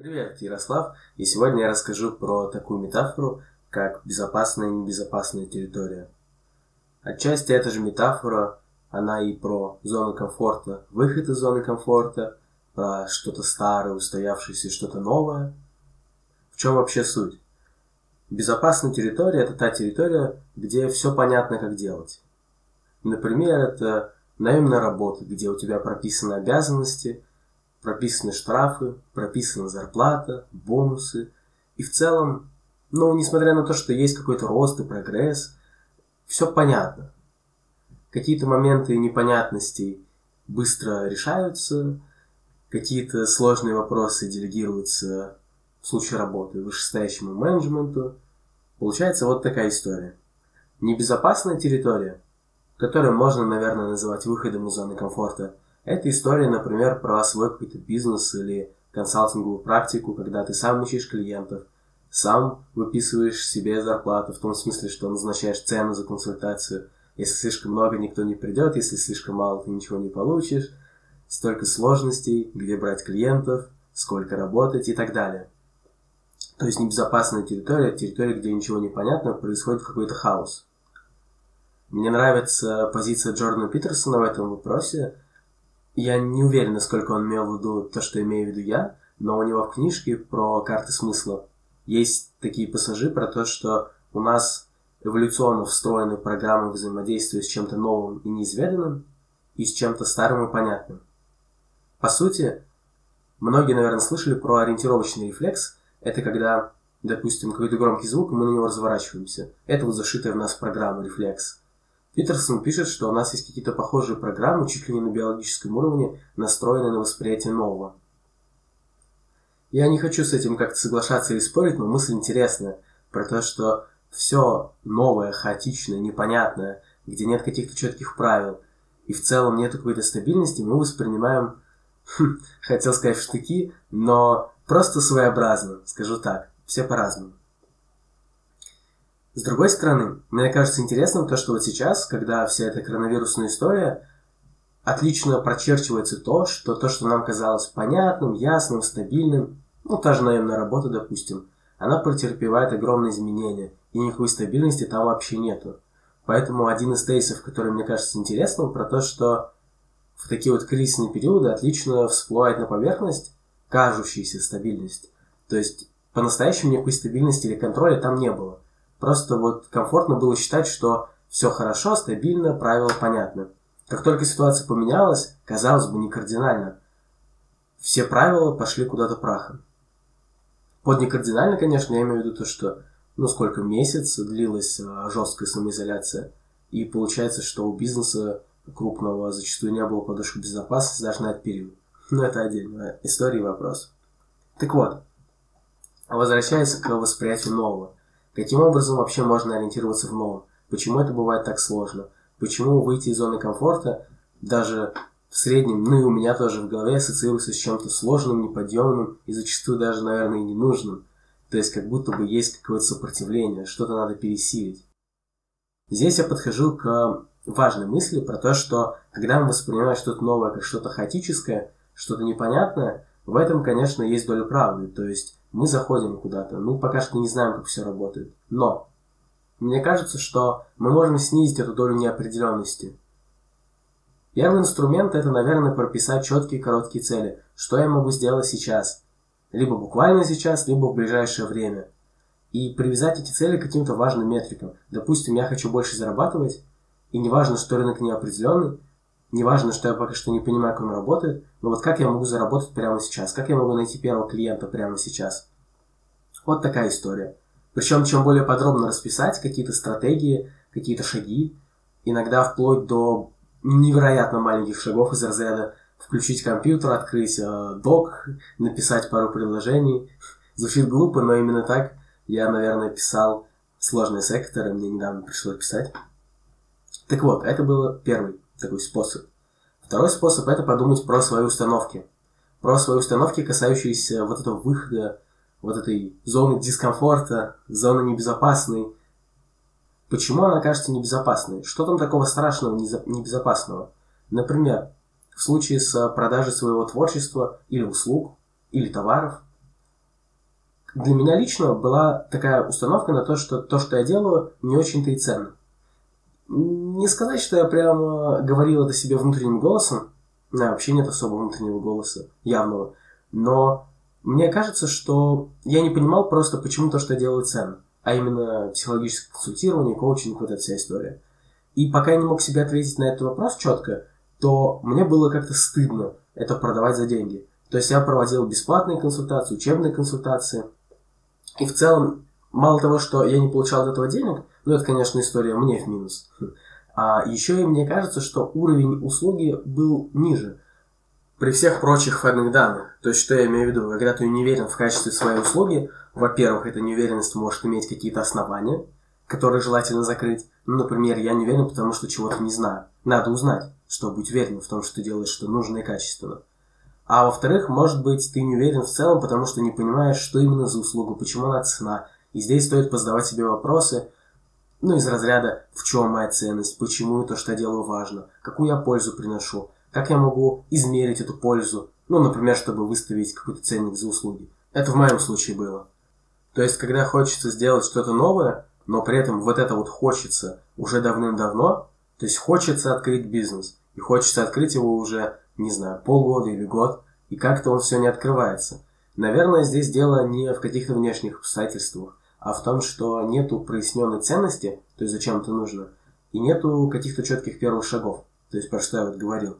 Привет, Ярослав, и сегодня я расскажу про такую метафору, как безопасная и небезопасная территория. Отчасти эта же метафора, она и про зону комфорта, выход из зоны комфорта, про что-то старое, устоявшееся что-то новое. В чем вообще суть? Безопасная территория – это та территория, где все понятно, как делать. Например, это наемная работа, где у тебя прописаны обязанности – прописаны штрафы, прописана зарплата, бонусы. И в целом, ну, несмотря на то, что есть какой-то рост и прогресс, все понятно. Какие-то моменты непонятностей быстро решаются, какие-то сложные вопросы делегируются в случае работы вышестоящему менеджменту. Получается вот такая история. Небезопасная территория, которую можно, наверное, называть выходом из зоны комфорта – это история, например, про свой какой-то бизнес или консалтинговую практику, когда ты сам учишь клиентов, сам выписываешь себе зарплату, в том смысле, что назначаешь цену за консультацию. Если слишком много, никто не придет, если слишком мало, ты ничего не получишь. Столько сложностей, где брать клиентов, сколько работать и так далее. То есть небезопасная территория, территория, где ничего не понятно, происходит какой-то хаос. Мне нравится позиция Джордана Питерсона в этом вопросе – я не уверен, насколько он имел в виду то, что имею в виду я, но у него в книжке про карты смысла есть такие пассажи про то, что у нас эволюционно встроены программы взаимодействия с чем-то новым и неизведанным и с чем-то старым и понятным. По сути, многие, наверное, слышали про ориентировочный рефлекс. Это когда, допустим, какой-то громкий звук, и мы на него разворачиваемся. Это вот зашитая в нас программа рефлекс. Питерсон пишет, что у нас есть какие-то похожие программы, чуть ли не на биологическом уровне, настроенные на восприятие нового. Я не хочу с этим как-то соглашаться или спорить, но мысль интересная про то, что все новое, хаотичное, непонятное, где нет каких-то четких правил, и в целом нет какой-то стабильности, мы воспринимаем, хм, хотел сказать в штыки, но просто своеобразно, скажу так, все по-разному. С другой стороны, мне кажется интересным то, что вот сейчас, когда вся эта коронавирусная история, отлично прочерчивается то, что то, что нам казалось понятным, ясным, стабильным, ну, та же наемная работа, допустим, она претерпевает огромные изменения, и никакой стабильности там вообще нету. Поэтому один из тейсов, который мне кажется интересным, про то, что в такие вот кризисные периоды отлично всплывает на поверхность кажущаяся стабильность. То есть по-настоящему никакой стабильности или контроля там не было. Просто вот комфортно было считать, что все хорошо, стабильно, правила понятны. Как только ситуация поменялась, казалось бы, не кардинально, все правила пошли куда-то прахом. Под некардинально, конечно, я имею в виду то, что ну сколько месяц длилась а, жесткая самоизоляция, и получается, что у бизнеса крупного зачастую не было подушки безопасности даже на этот период. Но это отдельная история и вопрос. Так вот, возвращаясь к восприятию нового. Каким образом вообще можно ориентироваться в новом? Почему это бывает так сложно? Почему выйти из зоны комфорта даже в среднем, ну и у меня тоже в голове ассоциируется с чем-то сложным, неподъемным и зачастую даже, наверное, и ненужным. То есть как будто бы есть какое-то сопротивление, что-то надо пересилить. Здесь я подхожу к важной мысли про то, что когда мы воспринимаем что-то новое как что-то хаотическое, что-то непонятное, в этом, конечно, есть доля правды. То есть мы заходим куда-то, мы пока что не знаем, как все работает. Но мне кажется, что мы можем снизить эту долю неопределенности. Первый инструмент это, наверное, прописать четкие короткие цели. Что я могу сделать сейчас? Либо буквально сейчас, либо в ближайшее время. И привязать эти цели к каким-то важным метрикам. Допустим, я хочу больше зарабатывать, и неважно, что рынок неопределенный, Неважно, что я пока что не понимаю, как он работает, но вот как я могу заработать прямо сейчас? Как я могу найти первого клиента прямо сейчас? Вот такая история. Причем, чем более подробно расписать какие-то стратегии, какие-то шаги, иногда вплоть до невероятно маленьких шагов из разряда включить компьютер, открыть э, док, написать пару предложений. Звучит глупо, но именно так я, наверное, писал сложные секторы, мне недавно пришлось писать. Так вот, это было первый такой способ. Второй способ это подумать про свои установки. Про свои установки, касающиеся вот этого выхода, вот этой зоны дискомфорта, зоны небезопасной. Почему она кажется небезопасной? Что там такого страшного, небезопасного? Например, в случае с продажей своего творчества или услуг, или товаров, для меня лично была такая установка на то, что то, что я делаю, не очень-то и ценно. Не сказать, что я прямо говорил это себе внутренним голосом, да, вообще нет особого внутреннего голоса, явного, но мне кажется, что я не понимал просто, почему то, что я делаю, ценно, а именно психологическое консультирование, коучинг, вот эта вся история. И пока я не мог себе ответить на этот вопрос четко, то мне было как-то стыдно это продавать за деньги. То есть я проводил бесплатные консультации, учебные консультации. И в целом, мало того, что я не получал от этого денег, ну это, конечно, история мне в минус. А еще и мне кажется, что уровень услуги был ниже при всех прочих входных данных. То есть, что я имею в виду? Когда ты не уверен в качестве своей услуги, во-первых, эта неуверенность может иметь какие-то основания, которые желательно закрыть. Ну, например, я не уверен, потому что чего-то не знаю. Надо узнать, чтобы быть уверенным в том, что ты делаешь что нужно и качественно. А во-вторых, может быть, ты не уверен в целом, потому что не понимаешь, что именно за услугу, почему она цена. И здесь стоит позадавать себе вопросы, ну, из разряда, в чем моя ценность, почему то, что я делаю, важно, какую я пользу приношу, как я могу измерить эту пользу, ну, например, чтобы выставить какой-то ценник за услуги. Это в моем случае было. То есть, когда хочется сделать что-то новое, но при этом вот это вот хочется уже давным-давно, то есть хочется открыть бизнес, и хочется открыть его уже не знаю, полгода или год, и как-то он все не открывается. Наверное, здесь дело не в каких-то внешних обстоятельствах, а в том, что нету проясненной ценности, то есть зачем это нужно, и нету каких-то четких первых шагов, то есть про что я вот говорил.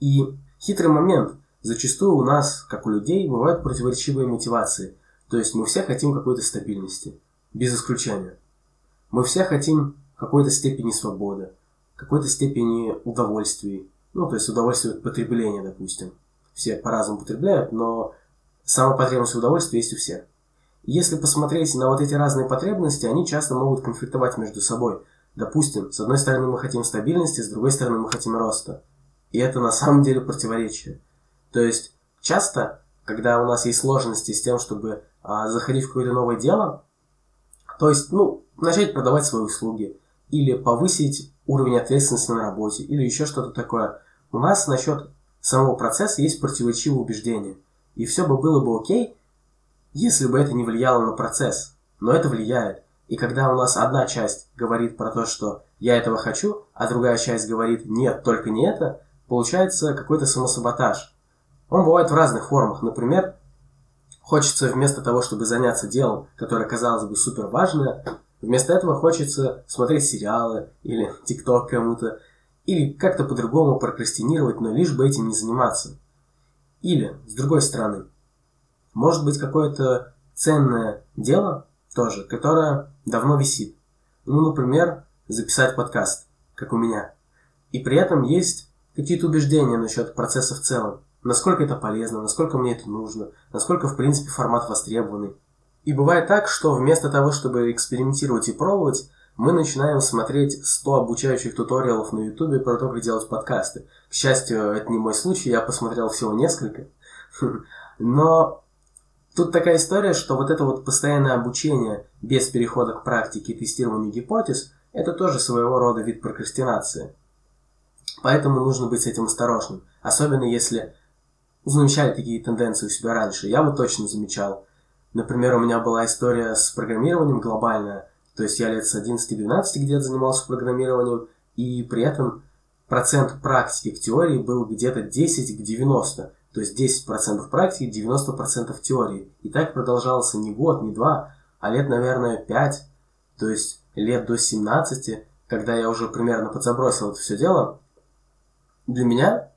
И хитрый момент. Зачастую у нас, как у людей, бывают противоречивые мотивации. То есть мы все хотим какой-то стабильности, без исключения. Мы все хотим какой-то степени свободы, какой-то степени удовольствий, ну, то есть удовольствие от потребления, допустим. Все по-разному потребляют, но сама потребность удовольствия есть у всех. Если посмотреть на вот эти разные потребности, они часто могут конфликтовать между собой. Допустим, с одной стороны мы хотим стабильности, с другой стороны мы хотим роста. И это на самом деле противоречие. То есть часто, когда у нас есть сложности с тем, чтобы а, заходить в какое-то новое дело, то есть, ну, начать продавать свои услуги, или повысить уровень ответственности на работе, или еще что-то такое. У нас насчет самого процесса есть противоречивые убеждения. И все бы было бы окей, если бы это не влияло на процесс. Но это влияет. И когда у нас одна часть говорит про то, что я этого хочу, а другая часть говорит нет, только не это, получается какой-то самосаботаж. Он бывает в разных формах. Например, хочется вместо того, чтобы заняться делом, которое казалось бы супер важное, Вместо этого хочется смотреть сериалы или тикток кому-то, или как-то по-другому прокрастинировать, но лишь бы этим не заниматься. Или, с другой стороны, может быть какое-то ценное дело тоже, которое давно висит. Ну, например, записать подкаст, как у меня. И при этом есть какие-то убеждения насчет процесса в целом. Насколько это полезно, насколько мне это нужно, насколько, в принципе, формат востребованный. И бывает так, что вместо того, чтобы экспериментировать и пробовать, мы начинаем смотреть 100 обучающих туториалов на ютубе про то, как делать подкасты. К счастью, это не мой случай, я посмотрел всего несколько. Но тут такая история, что вот это вот постоянное обучение без перехода к практике и тестированию гипотез, это тоже своего рода вид прокрастинации. Поэтому нужно быть с этим осторожным. Особенно если замечали такие тенденции у себя раньше. Я вот точно замечал. Например, у меня была история с программированием глобальная, то есть я лет с 11-12 где-то занимался программированием, и при этом процент практики к теории был где-то 10 к 90. То есть 10% практики, 90% теории. И так продолжалось не год, не два, а лет, наверное, 5. То есть лет до 17, когда я уже примерно подзабросил это все дело. Для меня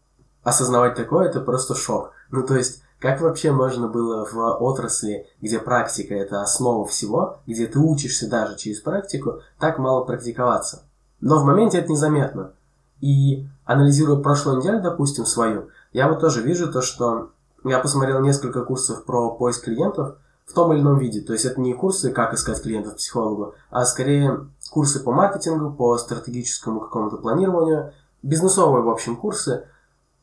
осознавать такое, это просто шок. Ну, то есть как вообще можно было в отрасли, где практика это основа всего, где ты учишься даже через практику, так мало практиковаться? Но в моменте это незаметно. И анализируя прошлую неделю, допустим, свою, я вот тоже вижу то, что я посмотрел несколько курсов про поиск клиентов в том или ином виде. То есть это не курсы, как искать клиентов психологу, а скорее курсы по маркетингу, по стратегическому какому-то планированию, бизнесовые, в общем, курсы,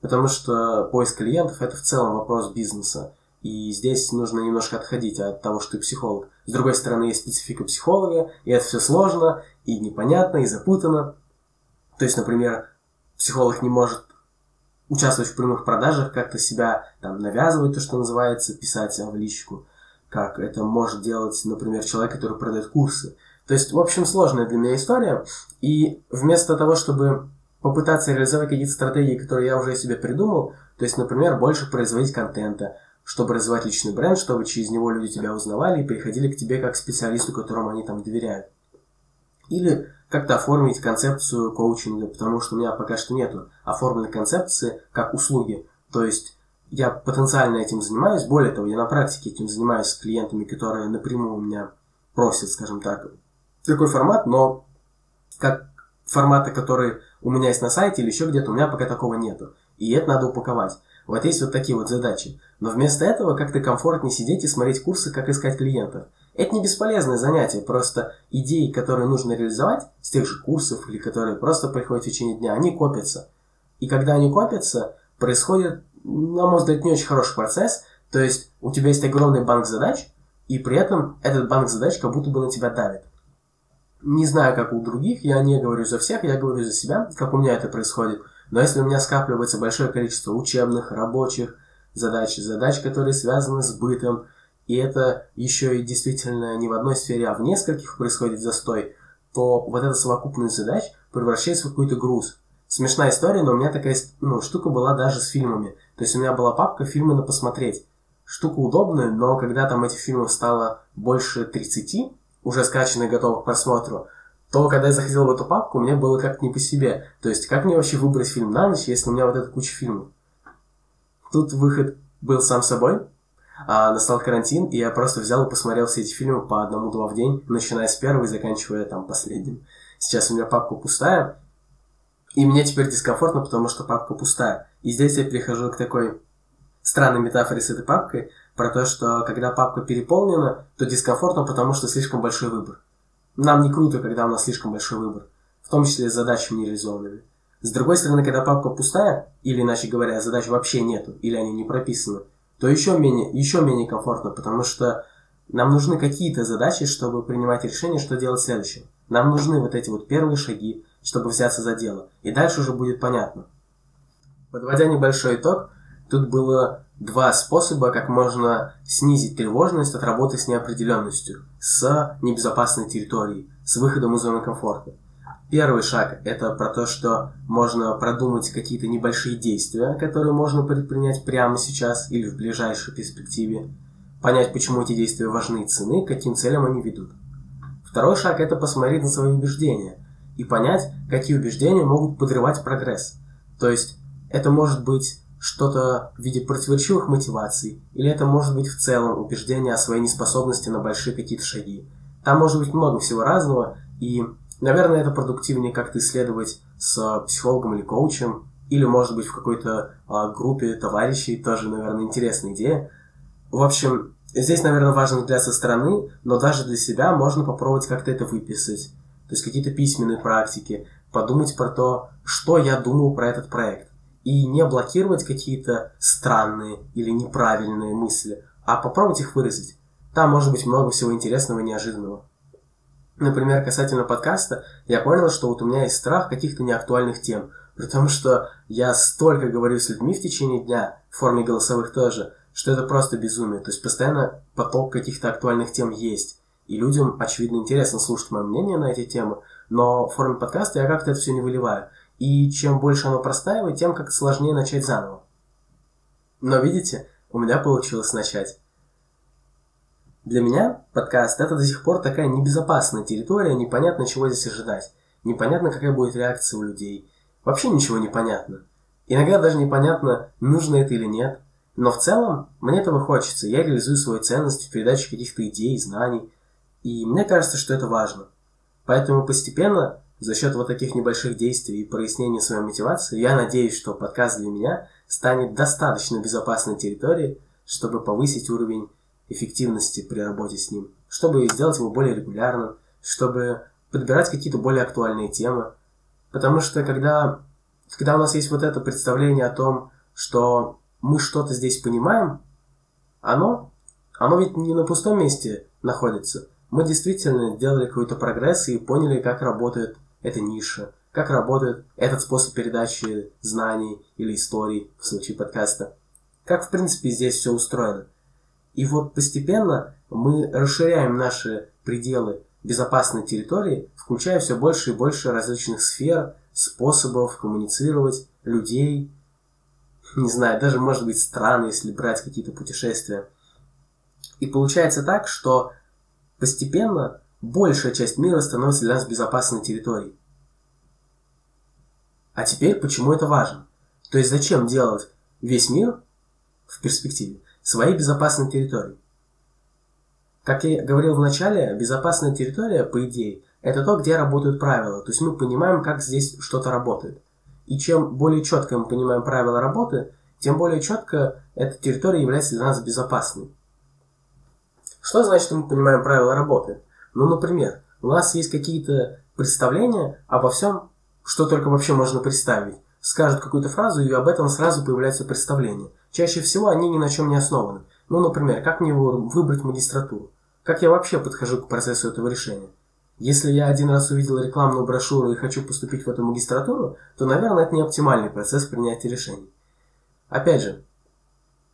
Потому что поиск клиентов – это в целом вопрос бизнеса. И здесь нужно немножко отходить от того, что ты психолог. С другой стороны, есть специфика психолога, и это все сложно, и непонятно, и запутано. То есть, например, психолог не может участвовать в прямых продажах, как-то себя там навязывать, то, что называется, писать в личку. как это может делать, например, человек, который продает курсы. То есть, в общем, сложная для меня история. И вместо того, чтобы попытаться реализовать какие-то стратегии, которые я уже себе придумал, то есть, например, больше производить контента, чтобы развивать личный бренд, чтобы через него люди тебя узнавали и приходили к тебе как к специалисту, которому они там доверяют. Или как-то оформить концепцию коучинга, потому что у меня пока что нету оформленной концепции как услуги. То есть я потенциально этим занимаюсь, более того, я на практике этим занимаюсь с клиентами, которые напрямую у меня просят, скажем так, такой формат, но как формата, который у меня есть на сайте или еще где-то, у меня пока такого нету. И это надо упаковать. Вот есть вот такие вот задачи. Но вместо этого как-то комфортнее сидеть и смотреть курсы, как искать клиентов. Это не бесполезное занятие, просто идеи, которые нужно реализовать с тех же курсов или которые просто приходят в течение дня, они копятся. И когда они копятся, происходит, на мой взгляд, не очень хороший процесс. То есть у тебя есть огромный банк задач, и при этом этот банк задач как будто бы на тебя давит. Не знаю, как у других, я не говорю за всех, я говорю за себя, как у меня это происходит. Но если у меня скапливается большое количество учебных, рабочих задач, задач, которые связаны с бытом, и это еще и действительно не в одной сфере, а в нескольких происходит застой, то вот эта совокупность задач превращается в какой-то груз. Смешная история, но у меня такая ну, штука была даже с фильмами. То есть у меня была папка «Фильмы на посмотреть». Штука удобная, но когда там этих фильмов стало больше 30, уже скачанных, готовых к просмотру, то когда я заходил в эту папку, мне было как-то не по себе. То есть, как мне вообще выбрать фильм на ночь, если у меня вот эта куча фильмов? Тут выход был сам собой. А настал карантин, и я просто взял и посмотрел все эти фильмы по одному-два в день, начиная с первого и заканчивая там последним. Сейчас у меня папка пустая, и мне теперь дискомфортно, потому что папка пустая. И здесь я перехожу к такой странной метафоре с этой папкой, про то, что когда папка переполнена, то дискомфортно, потому что слишком большой выбор. Нам не круто, когда у нас слишком большой выбор, в том числе с задачами нереализованными. С другой стороны, когда папка пустая, или, иначе говоря, задач вообще нету, или они не прописаны, то еще менее, еще менее комфортно, потому что нам нужны какие-то задачи, чтобы принимать решение, что делать следующим. Нам нужны вот эти вот первые шаги, чтобы взяться за дело. И дальше уже будет понятно. Подводя небольшой итог, тут было два способа, как можно снизить тревожность от работы с неопределенностью, с небезопасной территорией, с выходом из зоны комфорта. Первый шаг – это про то, что можно продумать какие-то небольшие действия, которые можно предпринять прямо сейчас или в ближайшей перспективе, понять, почему эти действия важны и цены, к каким целям они ведут. Второй шаг – это посмотреть на свои убеждения и понять, какие убеждения могут подрывать прогресс. То есть это может быть что-то в виде противоречивых мотиваций, или это может быть в целом убеждение о своей неспособности на большие какие-то шаги. Там может быть много всего разного, и, наверное, это продуктивнее как-то исследовать с психологом или коучем, или, может быть, в какой-то а, группе товарищей, тоже, наверное, интересная идея. В общем, здесь, наверное, важен взгляд со стороны, но даже для себя можно попробовать как-то это выписать. То есть какие-то письменные практики, подумать про то, что я думаю про этот проект и не блокировать какие-то странные или неправильные мысли, а попробовать их выразить. Там может быть много всего интересного и неожиданного. Например, касательно подкаста, я понял, что вот у меня есть страх каких-то неактуальных тем, при том, что я столько говорю с людьми в течение дня, в форме голосовых тоже, что это просто безумие. То есть постоянно поток каких-то актуальных тем есть. И людям, очевидно, интересно слушать мое мнение на эти темы, но в форме подкаста я как-то это все не выливаю. И чем больше оно простаивает, тем как сложнее начать заново. Но видите, у меня получилось начать. Для меня подкаст это до сих пор такая небезопасная территория, непонятно чего здесь ожидать. Непонятно, какая будет реакция у людей. Вообще ничего не понятно. Иногда даже непонятно, нужно это или нет. Но в целом, мне этого хочется. Я реализую свою ценность в передаче каких-то идей, знаний. И мне кажется, что это важно. Поэтому постепенно за счет вот таких небольших действий и прояснения своей мотивации, я надеюсь, что подкаст для меня станет достаточно безопасной территорией, чтобы повысить уровень эффективности при работе с ним, чтобы сделать его более регулярным, чтобы подбирать какие-то более актуальные темы. Потому что когда, когда у нас есть вот это представление о том, что мы что-то здесь понимаем, оно, оно ведь не на пустом месте находится. Мы действительно сделали какой-то прогресс и поняли, как работает эта ниша, как работает этот способ передачи знаний или историй в случае подкаста, как в принципе здесь все устроено. И вот постепенно мы расширяем наши пределы безопасной территории, включая все больше и больше различных сфер, способов коммуницировать, людей, не знаю, даже, может быть, страны, если брать какие-то путешествия. И получается так, что постепенно большая часть мира становится для нас безопасной территорией. А теперь, почему это важно? То есть зачем делать весь мир в перспективе своей безопасной территорией? Как я говорил в начале, безопасная территория, по идее, это то, где работают правила. То есть мы понимаем, как здесь что-то работает. И чем более четко мы понимаем правила работы, тем более четко эта территория является для нас безопасной. Что значит, что мы понимаем правила работы? Ну, например, у нас есть какие-то представления обо всем, что только вообще можно представить. Скажут какую-то фразу, и об этом сразу появляется представление. Чаще всего они ни на чем не основаны. Ну, например, как мне выбрать магистратуру? Как я вообще подхожу к процессу этого решения? Если я один раз увидел рекламную брошюру и хочу поступить в эту магистратуру, то, наверное, это не оптимальный процесс принятия решений. Опять же,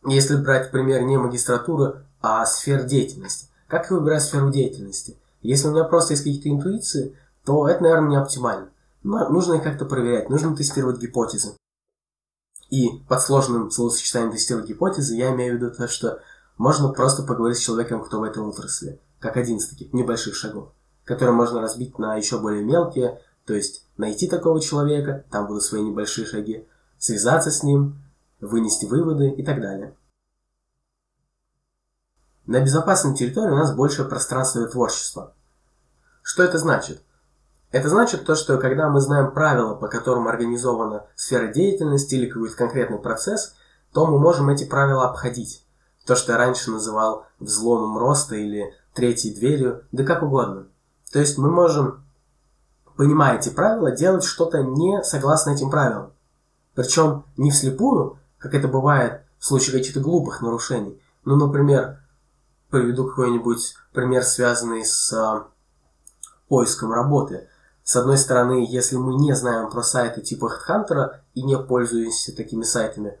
если брать пример не магистратуры, а сфер деятельности. Как я выбираю сферу деятельности? Если у меня просто есть какие-то интуиции, то это, наверное, не оптимально. Но нужно их как-то проверять, нужно тестировать гипотезы. И под сложным словосочетанием тестировать гипотезы я имею в виду то, что можно просто поговорить с человеком, кто в этой отрасли, как один из таких небольших шагов, которые можно разбить на еще более мелкие, то есть найти такого человека, там будут свои небольшие шаги, связаться с ним, вынести выводы и так далее. На безопасной территории у нас больше пространства для творчества. Что это значит? Это значит то, что когда мы знаем правила, по которым организована сфера деятельности или какой-то конкретный процесс, то мы можем эти правила обходить. То, что я раньше называл взломом роста или третьей дверью, да как угодно. То есть мы можем, понимая эти правила, делать что-то не согласно этим правилам. Причем не вслепую, как это бывает в случае каких-то глупых нарушений. Ну, например, приведу какой-нибудь пример, связанный с э, поиском работы. С одной стороны, если мы не знаем про сайты типа HeadHunter и не пользуемся такими сайтами,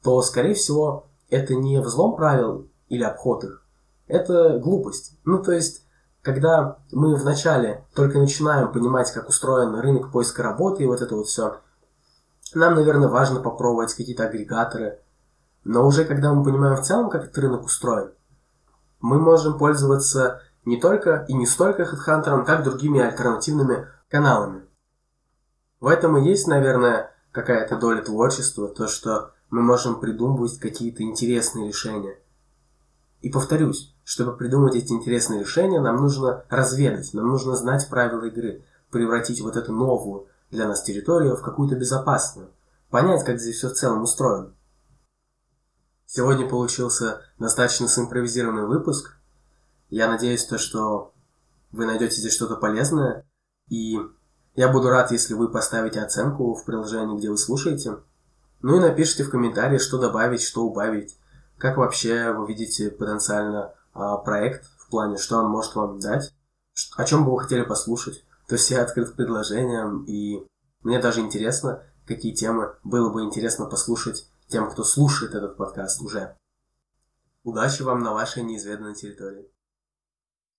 то, скорее всего, это не взлом правил или обход их, это глупость. Ну, то есть, когда мы вначале только начинаем понимать, как устроен рынок поиска работы и вот это вот все, нам, наверное, важно попробовать какие-то агрегаторы. Но уже когда мы понимаем в целом, как этот рынок устроен, мы можем пользоваться не только и не столько HeadHunter, как другими альтернативными каналами. В этом и есть, наверное, какая-то доля творчества, то, что мы можем придумывать какие-то интересные решения. И повторюсь, чтобы придумать эти интересные решения, нам нужно разведать, нам нужно знать правила игры, превратить вот эту новую для нас территорию в какую-то безопасную, понять, как здесь все в целом устроено. Сегодня получился достаточно симпровизированный выпуск. Я надеюсь, то, что вы найдете здесь что-то полезное, и я буду рад, если вы поставите оценку в приложении, где вы слушаете. Ну и напишите в комментарии, что добавить, что убавить. Как вообще вы видите потенциально а, проект в плане, что он может вам дать, о чем бы вы хотели послушать. То есть я открыт к и мне даже интересно, какие темы было бы интересно послушать тем, кто слушает этот подкаст уже. Удачи вам на вашей неизведанной территории.